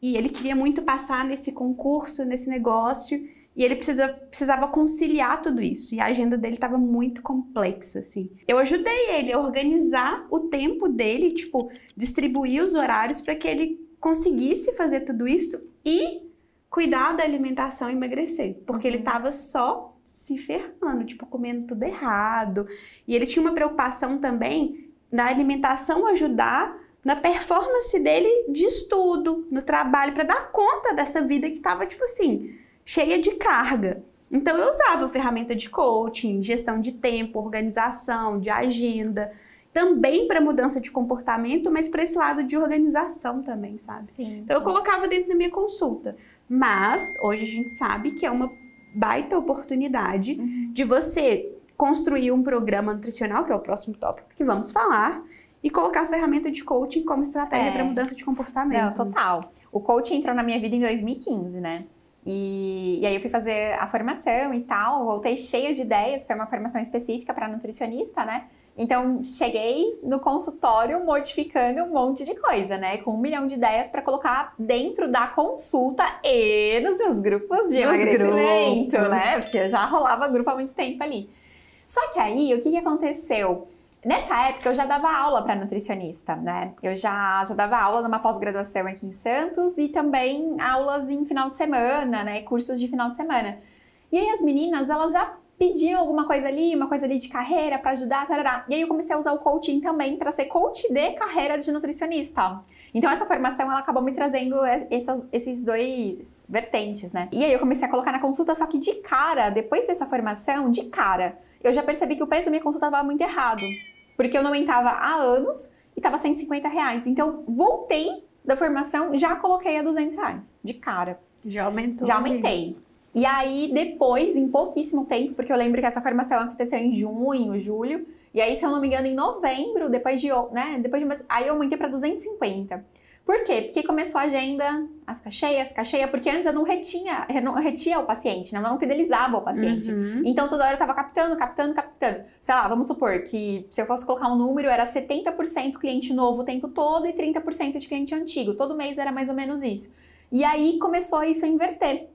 E ele queria muito passar nesse concurso, nesse negócio, e ele precisa, precisava conciliar tudo isso. E a agenda dele estava muito complexa, assim. Eu ajudei ele a organizar o tempo dele, tipo, distribuir os horários para que ele conseguisse fazer tudo isso e cuidar da alimentação e emagrecer, porque ele estava só se ferrando, tipo, comendo tudo errado. E ele tinha uma preocupação também na alimentação ajudar na performance dele de estudo, no trabalho, para dar conta dessa vida que estava, tipo assim, cheia de carga. Então eu usava ferramenta de coaching, gestão de tempo, organização, de agenda também para mudança de comportamento, mas para esse lado de organização também, sabe? Sim, então sim. eu colocava dentro da minha consulta. Mas hoje a gente sabe que é uma baita oportunidade uhum. de você construir um programa nutricional, que é o próximo tópico que vamos falar, e colocar a ferramenta de coaching como estratégia É. para mudança de comportamento. Não, total. O coaching entrou na minha vida em 2015, né? E, e aí eu fui fazer a formação e tal, voltei cheia de ideias, foi uma formação específica para nutricionista, né? Então, cheguei no consultório modificando um monte de coisa, né? Com um milhão de ideias para colocar dentro da consulta e nos meus grupos de Nos emagrecimento, grupos. né? Porque já rolava grupo há muito tempo ali. Só que aí, o que, que aconteceu? Nessa época, eu já dava aula para nutricionista, né? Eu já, já dava aula numa pós-graduação aqui em Santos e também aulas em final de semana, né? Cursos de final de semana. E aí, as meninas, elas já pediam alguma coisa ali, uma coisa ali de carreira para ajudar, tarará. E aí, eu comecei a usar o coaching também para ser coach de carreira de nutricionista. Então, essa formação, ela acabou me trazendo essas- esses dois vertentes, né? E aí, eu comecei a colocar na consulta, só que de cara, depois dessa formação, de cara, eu já percebi que o preço da minha consulta estava muito errado. Porque eu não aumentava há anos e estava 150 reais. Então, voltei da formação, já coloquei a 200 reais, de cara. Já aumentou. Já aumentei. E aí, depois, em pouquíssimo tempo, porque eu lembro que essa formação aconteceu em junho, julho, e aí, se eu não me engano, em novembro, depois de, né, depois de aí eu aumentei para 250. Por quê? Porque começou a agenda a ficar cheia, a ficar cheia, porque antes eu não retinha, eu não retia o paciente, né? eu não fidelizava o paciente. Uhum. Então toda hora eu tava captando, captando, captando. Sei lá, vamos supor que se eu fosse colocar um número, era 70% cliente novo o tempo todo e 30% de cliente antigo. Todo mês era mais ou menos isso. E aí começou isso a inverter.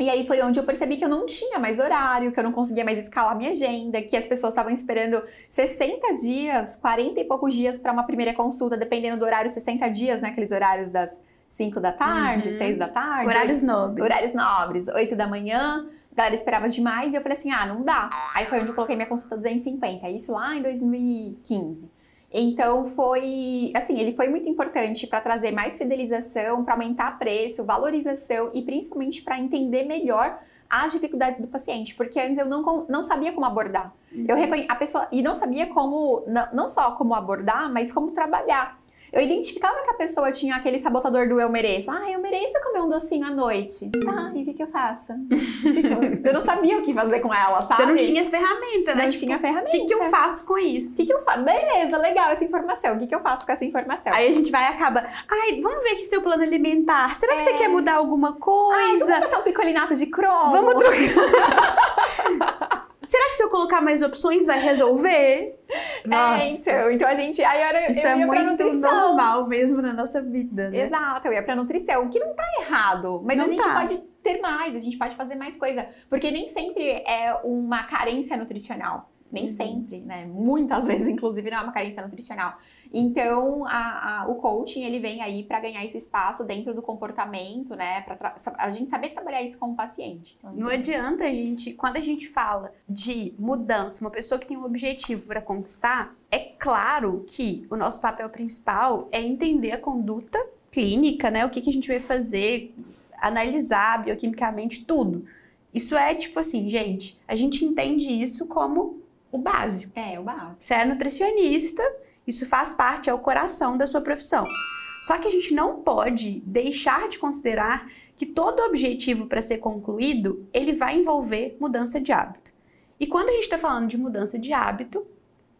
E aí foi onde eu percebi que eu não tinha mais horário, que eu não conseguia mais escalar minha agenda, que as pessoas estavam esperando 60 dias, 40 e poucos dias para uma primeira consulta, dependendo do horário, 60 dias, né? Aqueles horários das 5 da tarde, Uhum. 6 da tarde. Horários nobres. Horários nobres, 8 da manhã, a galera esperava demais e eu falei assim: ah, não dá. Aí foi onde eu coloquei minha consulta 250, isso lá em 2015. Então foi, assim, ele foi muito importante para trazer mais fidelização, para aumentar preço, valorização e principalmente para entender melhor as dificuldades do paciente, porque antes eu não, não sabia como abordar. Eu reconhe... a pessoa e não sabia como, não, não só como abordar, mas como trabalhar. Eu identificava que a pessoa tinha aquele sabotador do eu mereço. Ah, eu mereço comer um docinho à noite. Tá, e o que, que eu faço? (laughs) tipo, eu não sabia o que fazer com ela, sabe? Você não tinha ferramenta, né? Não Tipo, tinha O ferramenta. que, que eu faço com O isso? que, que eu faço? Beleza, legal essa informação. O que, que eu faço com essa informação? Aí a gente vai e acaba. Ai, vamos ver aqui seu plano alimentar. Será que É. você quer mudar alguma Ai, coisa? vamos passar um picolinato de cromo? Vamos trocar. (laughs) Será que se eu colocar mais opções vai resolver? (laughs) É, então, então a gente. Aí era, Isso eu é ia pra muito nutrição. normal mesmo na nossa vida, né? Exato, eu ia pra nutrição, que não tá errado, mas Não a gente tá. pode ter mais, a gente pode fazer mais coisa, porque nem sempre é uma carência nutricional. Nem Uhum. sempre, né? Muitas (laughs) vezes, inclusive, não é uma carência nutricional. Então, a- a- o coaching, ele vem aí para ganhar esse espaço dentro do comportamento, né? Pra tra- a gente saber trabalhar isso com o paciente. Então, Não adianta a gente, quando a gente fala de mudança, uma pessoa que tem um objetivo para conquistar, é claro que o nosso papel principal é entender a conduta clínica, né? O que, que a gente vai fazer, analisar bioquimicamente tudo. Isso é tipo assim, gente, a gente entende isso como o básico. É, o básico. Você é nutricionista, isso faz parte, é o coração da sua profissão. Só que a gente não pode deixar de considerar que todo objetivo para ser concluído, ele vai envolver mudança de hábito. E quando a gente está falando de mudança de hábito,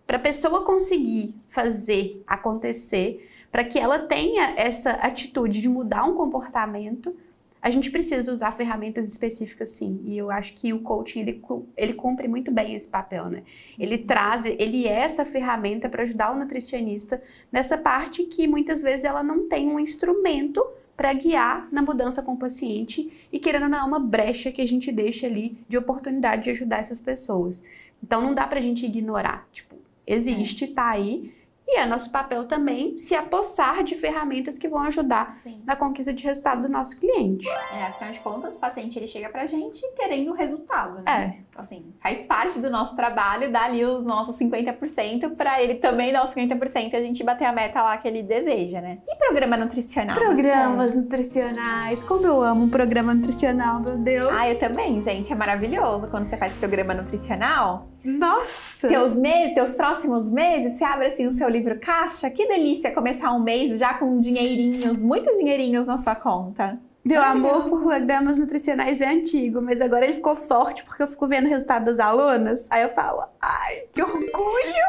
para a pessoa conseguir fazer acontecer, para que ela tenha essa atitude de mudar um comportamento, a gente precisa usar ferramentas específicas sim. E eu acho que o coaching ele, ele cumpre muito bem esse papel, né? Ele traz, ele é essa ferramenta para ajudar o nutricionista nessa parte que muitas vezes ela não tem um instrumento para guiar na mudança com o paciente e querendo ou não é uma brecha que a gente deixa ali de oportunidade de ajudar essas pessoas. Então não dá pra gente ignorar, tipo, existe, tá aí, e é nosso papel também se apossar de ferramentas que vão ajudar Sim. na conquista de resultado do nosso cliente. É, afinal de contas, o paciente ele chega pra gente querendo o resultado, né? É. Assim, faz parte do nosso trabalho dar ali os nossos 50% pra ele também dar os 50% e a gente bater a meta lá que ele deseja, né? E programa nutricional? Programas nutricionais, como eu amo um programa nutricional, meu Deus. Ah, eu também, gente. É maravilhoso quando você faz programa nutricional. Nossa! Teus, me teus próximos meses, você abre assim o seu livro caixa. Que delícia começar um mês já com dinheirinhos, muitos dinheirinhos na sua conta. Meu amor por programas nutricionais é antigo, mas agora ele ficou forte porque eu fico vendo o resultado das alunas. Aí eu falo, ai, que orgulho!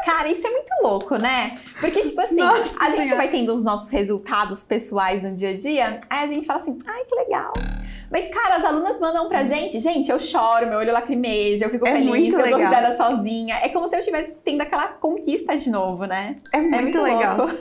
Cara, isso é muito louco, né? Porque, tipo assim, Nossa a gente vai tendo os nossos resultados pessoais no dia a dia, aí a gente fala assim, ai, que legal. Mas, cara, as alunas mandam pra gente, gente, eu choro, meu olho lacrimeja, eu fico É feliz, eu dou legal. risada sozinha. É como se eu estivesse tendo aquela conquista de novo, né? É muito, é muito legal. louco.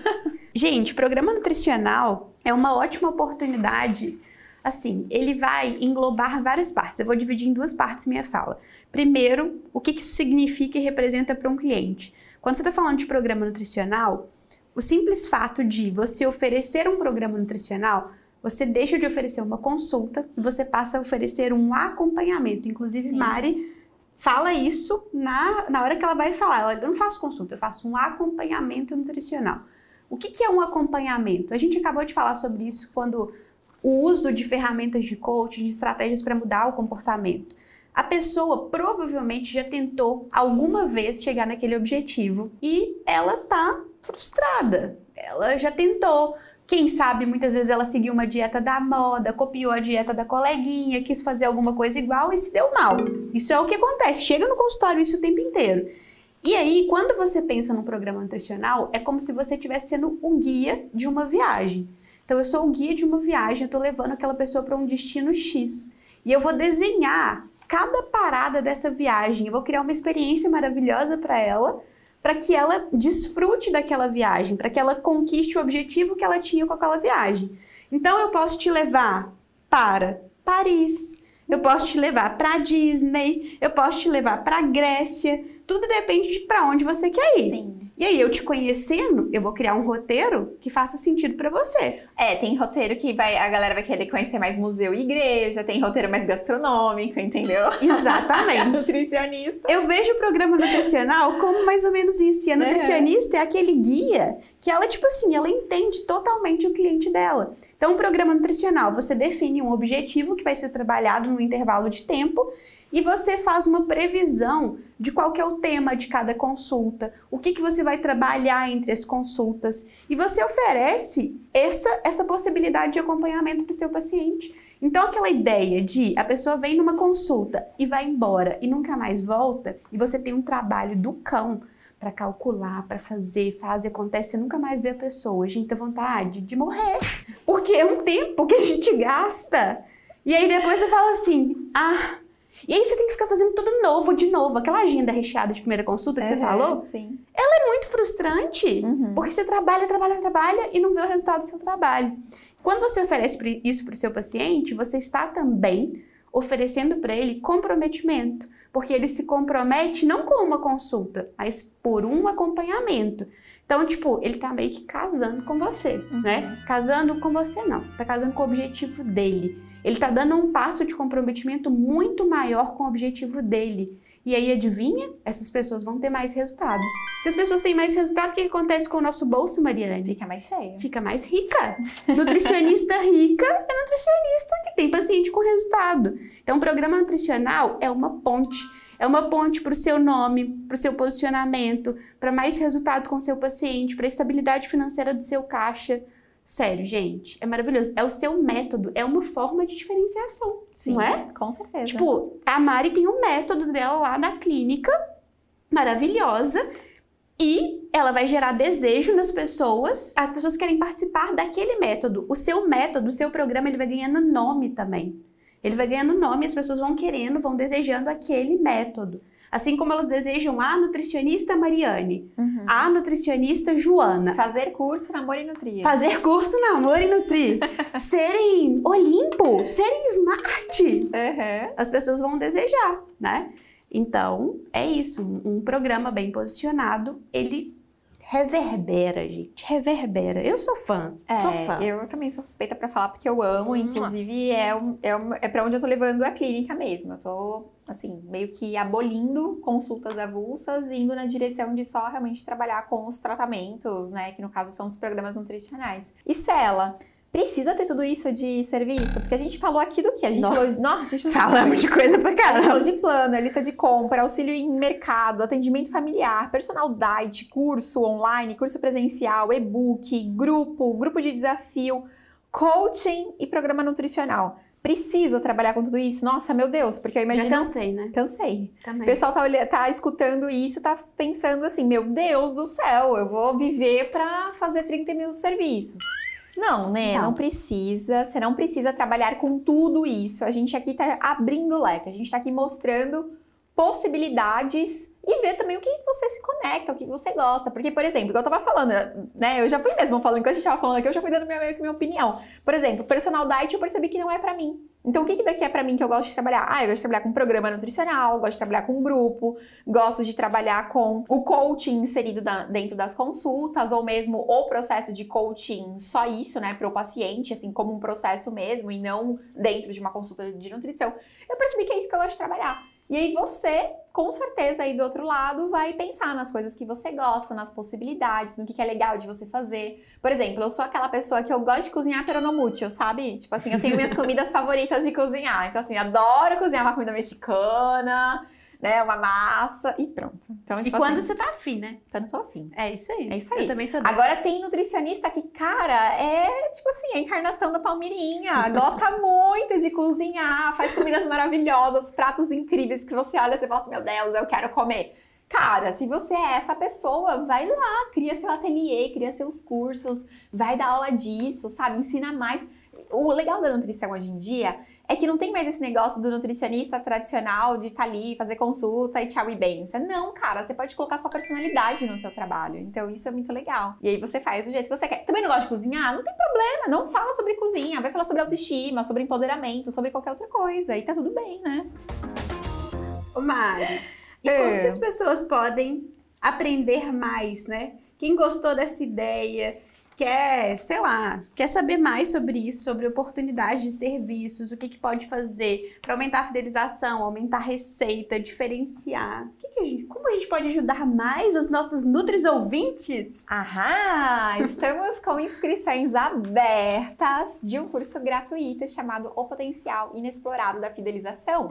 Gente, programa nutricional é uma ótima oportunidade. Assim, ele vai englobar várias partes. Eu vou dividir em duas partes minha fala. Primeiro, o que isso significa e representa para um cliente. Quando você está falando de programa nutricional, o simples fato de você oferecer um programa nutricional, você deixa de oferecer uma consulta e você passa a oferecer um acompanhamento. Inclusive, Sim. Mari fala isso na, na hora que ela vai falar. Ela, eu não faço consulta, eu faço um acompanhamento nutricional. O que, que é um acompanhamento? A gente acabou de falar sobre isso quando o uso de ferramentas de coaching, de estratégias para mudar o comportamento. A pessoa provavelmente já tentou alguma vez chegar naquele objetivo e ela tá frustrada. Ela já tentou. Quem sabe muitas vezes ela seguiu uma dieta da moda, copiou a dieta da coleguinha, quis fazer alguma coisa igual e se deu mal. Isso é o que acontece. Chega no consultório isso o tempo inteiro. E aí, quando você pensa num programa nutricional, é como se você estivesse sendo o guia de uma viagem. Então, eu sou o guia de uma viagem, eu estou levando aquela pessoa para um destino X. E eu vou desenhar cada parada dessa viagem. Eu vou criar uma experiência maravilhosa para ela, para que ela desfrute daquela viagem, para que ela conquiste o objetivo que ela tinha com aquela viagem. Então, eu posso te levar para Paris, eu posso te levar para Disney, eu posso te levar para Grécia. Tudo depende de para onde você quer ir. Sim. E aí, eu te conhecendo, eu vou criar um roteiro que faça sentido para você. É, tem roteiro que vai, a galera vai querer conhecer mais museu e igreja, tem roteiro mais gastronômico, entendeu? (laughs) Exatamente. (laughs) Nutricionista. Eu vejo o programa nutricional como mais ou menos isso. E a nutricionista é. aquele guia que ela, tipo assim, ela entende totalmente o cliente dela. Então, o programa nutricional, você define um objetivo que vai ser trabalhado no intervalo de tempo e você faz uma previsão de qual que é o tema de cada consulta, o que, que você vai trabalhar entre as consultas. E você oferece essa, essa possibilidade de acompanhamento para o seu paciente. Então, aquela ideia de a pessoa vem numa consulta e vai embora e nunca mais volta, e você tem um trabalho do cão para calcular, para fazer, faz e acontece, você nunca mais vê a pessoa. A gente tem vontade de morrer, porque é um tempo que a gente gasta. E aí depois você fala assim: ah. E aí você tem que ficar fazendo tudo novo, de novo. Aquela agenda recheada de primeira consulta que você falou, Sim. é muito frustrante. Uhum. Porque você trabalha, trabalha, trabalha e não vê o resultado do seu trabalho. Quando você oferece isso para o seu paciente, você está também oferecendo para ele comprometimento. Porque ele se compromete não com uma consulta, mas por um acompanhamento. Então, tipo, ele tá meio que casando com você, né? Casando com você não, tá casando com o objetivo dele. Ele tá dando um passo de comprometimento muito maior com o objetivo dele. E aí, adivinha? Essas pessoas vão ter mais resultado. Se as pessoas têm mais resultado, o que que acontece com o nosso bolso, Mariane? Fica mais cheia. Fica mais rica. Nutricionista (laughs) rica é nutricionista que tem paciente com resultado. Então, o programa nutricional é uma ponte. É uma ponte para o seu nome, para o seu posicionamento, para mais resultado com o seu paciente, para a estabilidade financeira do seu caixa. Sério, gente, é maravilhoso. É o seu método, é uma forma de diferenciação, Sim, não é? Com certeza. Tipo, a Mari tem um método dela lá na clínica, maravilhosa, e ela vai gerar desejo nas pessoas. As pessoas querem participar daquele método. O seu método, o seu programa, ele vai ganhando nome também. Ele vai ganhando nome e as pessoas vão querendo, vão desejando aquele método. Assim como elas desejam a nutricionista Mariane, Uhum. a nutricionista Joana, Fazer curso, namoro e nutrir. fazer curso Namoro e Nutrir, (laughs) serem Olimpo, serem Smart Uhum. as pessoas vão desejar, né? Então, é isso. Um programa bem posicionado, ele reverbera, gente. Reverbera. Eu sou fã. sou fã. É, eu também sou suspeita pra falar porque eu amo, Mua. inclusive é, um- é, um- é pra onde eu tô levando a clínica mesmo. Eu tô, assim, meio que abolindo consultas avulsas e indo na direção de só realmente trabalhar com os tratamentos, né? Que no caso são os programas nutricionais. E Cela, precisa ter tudo isso de serviço? Porque a gente falou aqui do que? A gente Nossa. falou de. Nossa, a gente Falamos de coisa pra a gente falou caramba. de plano, lista de compra, auxílio em mercado, atendimento familiar, personal diet, curso online, curso presencial, e-book, grupo, grupo de desafio. coaching e programa nutricional. Preciso trabalhar com tudo isso? Nossa, meu Deus, porque eu imagino. Já cansei, né? Cansei. Também. O pessoal tá, olhando, tá escutando isso, tá pensando assim: meu Deus do céu, eu vou viver pra fazer 30 mil serviços. Não, né? Não. não. precisa. Você não precisa trabalhar com tudo isso. A gente aqui tá abrindo o leque, a gente tá aqui mostrando possibilidades e ver também o que você se conecta, o que você gosta. Porque, por exemplo, eu tava falando, né? Eu já fui mesmo falando, que a gente tava falando aqui, eu já fui dando minha, meio que minha opinião. Por exemplo, personal diet eu percebi que não é para mim. Então, o que, que daqui é para mim que eu gosto de trabalhar? Ah, eu gosto de trabalhar com programa nutricional, gosto de trabalhar com grupo, gosto de trabalhar com o coaching inserido dentro das consultas, ou mesmo o processo de coaching, só isso, né, para o paciente, assim, como um processo mesmo, e não dentro de uma consulta de nutrição. Eu percebi que é isso que eu gosto de trabalhar. E aí você, com certeza, aí do outro lado, vai pensar nas coisas que você gosta, nas possibilidades, no que, que é legal de você fazer. Por exemplo, eu sou aquela pessoa que eu gosto de cozinhar peronomútil, sabe? Tipo assim, eu tenho minhas comidas (laughs) favoritas de cozinhar. Então, assim, adoro cozinhar uma comida mexicana né? Uma massa e pronto. Então, tipo e quando assim, você tá afim, né? Quando eu tô afim. É isso aí. É isso aí. Eu também sou dessa. Agora tem nutricionista que, cara, é tipo assim, a encarnação da Palmirinha. Gosta (laughs) muito de cozinhar, faz comidas maravilhosas, pratos incríveis que você olha e fala assim, meu Deus, eu quero comer. Cara, se você é essa pessoa, vai lá, cria seu ateliê, cria seus cursos, vai dar aula disso, sabe? Ensina mais. O legal da nutrição hoje em dia é que não tem mais esse negócio do nutricionista tradicional de estar tá ali, fazer consulta e tchau e benção. Não, cara, você pode colocar sua personalidade no seu trabalho. Então isso é muito legal. E aí você faz do jeito que você quer. Também não gosta de cozinhar? Não tem problema, não fala sobre cozinha, vai falar sobre autoestima, sobre empoderamento, sobre qualquer outra coisa. E tá tudo bem, né? Ô Mari, e é. como que as pessoas podem aprender mais, né? Quem gostou dessa ideia, quer, sei lá, quer saber mais sobre isso, sobre oportunidades de serviços, o que, que pode fazer para aumentar a fidelização, aumentar a receita, diferenciar. Que que a gente, como a gente pode ajudar mais os nossos Nutris ouvintes? Aham! Estamos com inscrições abertas de um curso gratuito chamado O Potencial Inexplorado da Fidelização.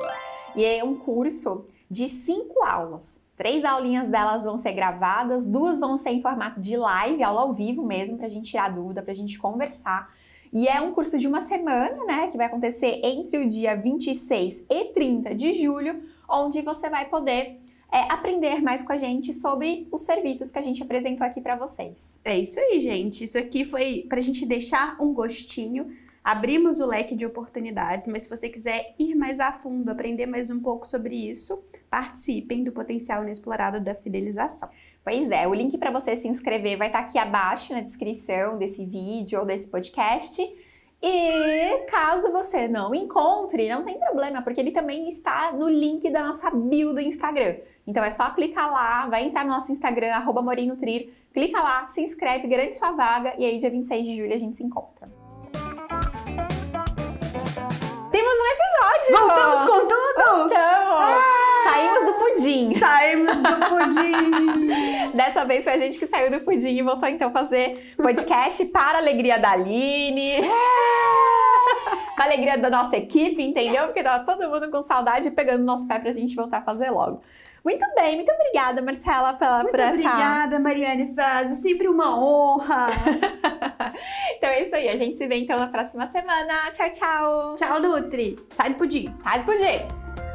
E é um curso de cinco aulas. Três aulinhas delas vão ser gravadas, duas vão ser em formato de live, aula ao vivo mesmo, para a gente tirar dúvida, para a gente conversar. E é um curso de uma semana, né, que vai acontecer entre o dia 26 e 30 de julho, onde você vai poder é, aprender mais com a gente sobre os serviços que a gente apresentou aqui para vocês. É isso aí, gente. Isso aqui foi para a gente deixar um gostinho Abrimos o leque de oportunidades, mas se você quiser ir mais a fundo, aprender mais um pouco sobre isso, participem do potencial inexplorado da fidelização. Pois é, o link para você se inscrever vai estar tá aqui abaixo na descrição desse vídeo ou desse podcast. E caso você não encontre, não tem problema, porque ele também está no link da nossa bio do Instagram. Então é só clicar lá, vai entrar no nosso Instagram, arroba Morinutrir, clica lá, se inscreve, garante sua vaga e aí dia 26 de julho a gente se encontra. Voltamos com tudo? Voltamos! Ah! Saímos do pudim. Saímos do (laughs) pudim. Dessa vez foi a gente que saiu do pudim e voltou então a fazer podcast para a alegria da Aline. É! (laughs) para a alegria da nossa equipe, entendeu? Porque tava todo mundo com saudade e pegando nosso pé pra gente voltar a fazer logo. Muito bem, muito obrigada, Marcela, pela, muito por essa... obrigada, Mariane Faz, é sempre uma honra. (laughs) então é isso aí, a gente se vê então na próxima semana. Tchau, tchau. Tchau, Nutri. Sai do pudim. Sai do pudim.